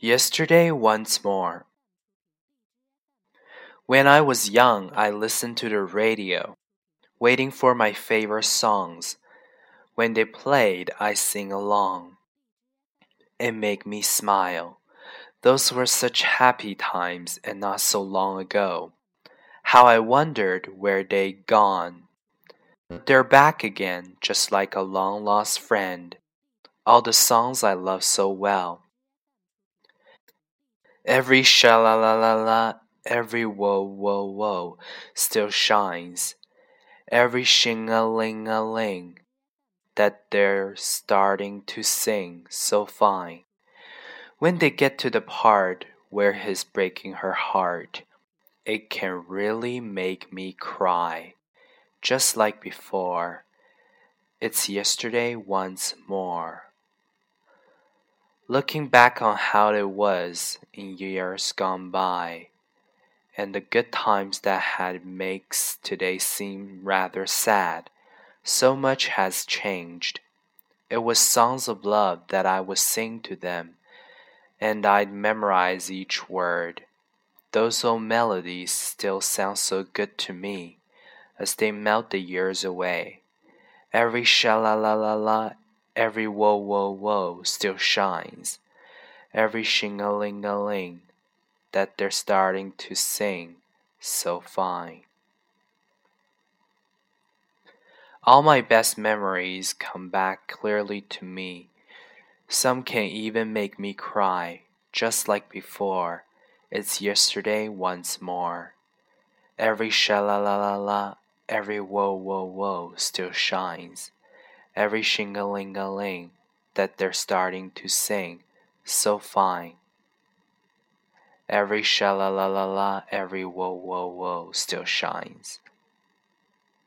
Yesterday once more. When I was young, I listened to the radio, waiting for my favorite songs. When they played, I sing along. It made me smile. Those were such happy times and not so long ago. How I wondered where they'd gone. But they're back again, just like a long lost friend. All the songs I love so well. Every sha la la la la, every whoa whoa whoa still shines. Every shing a ling a ling that they're starting to sing so fine. When they get to the part where he's breaking her heart, it can really make me cry. Just like before, it's yesterday once more. Looking back on how it was in years gone by, and the good times that had makes today seem rather sad. So much has changed. It was songs of love that I would sing to them, and I'd memorize each word. Those old melodies still sound so good to me as they melt the years away. Every sha la la la la Every whoa whoa whoa still shines. Every shing a ling a ling that they're starting to sing so fine. All my best memories come back clearly to me. Some can even make me cry, just like before. It's yesterday once more. Every sha la la la la, every whoa whoa whoa still shines every shing-a-ling-a-ling that they're starting to sing so fine. Every sha la la la la, every whoa whoa whoa still shines.